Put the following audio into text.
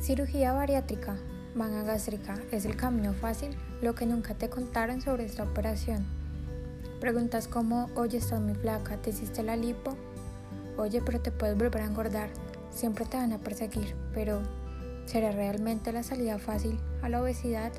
Cirugía bariátrica, manga gástrica, ¿es el camino fácil? Lo que nunca te contaron sobre esta operación. Preguntas como, oye, estás muy flaca, ¿te hiciste la lipo? Oye, pero te puedes volver a engordar. Siempre te van a perseguir, pero ¿será realmente la salida fácil a la obesidad?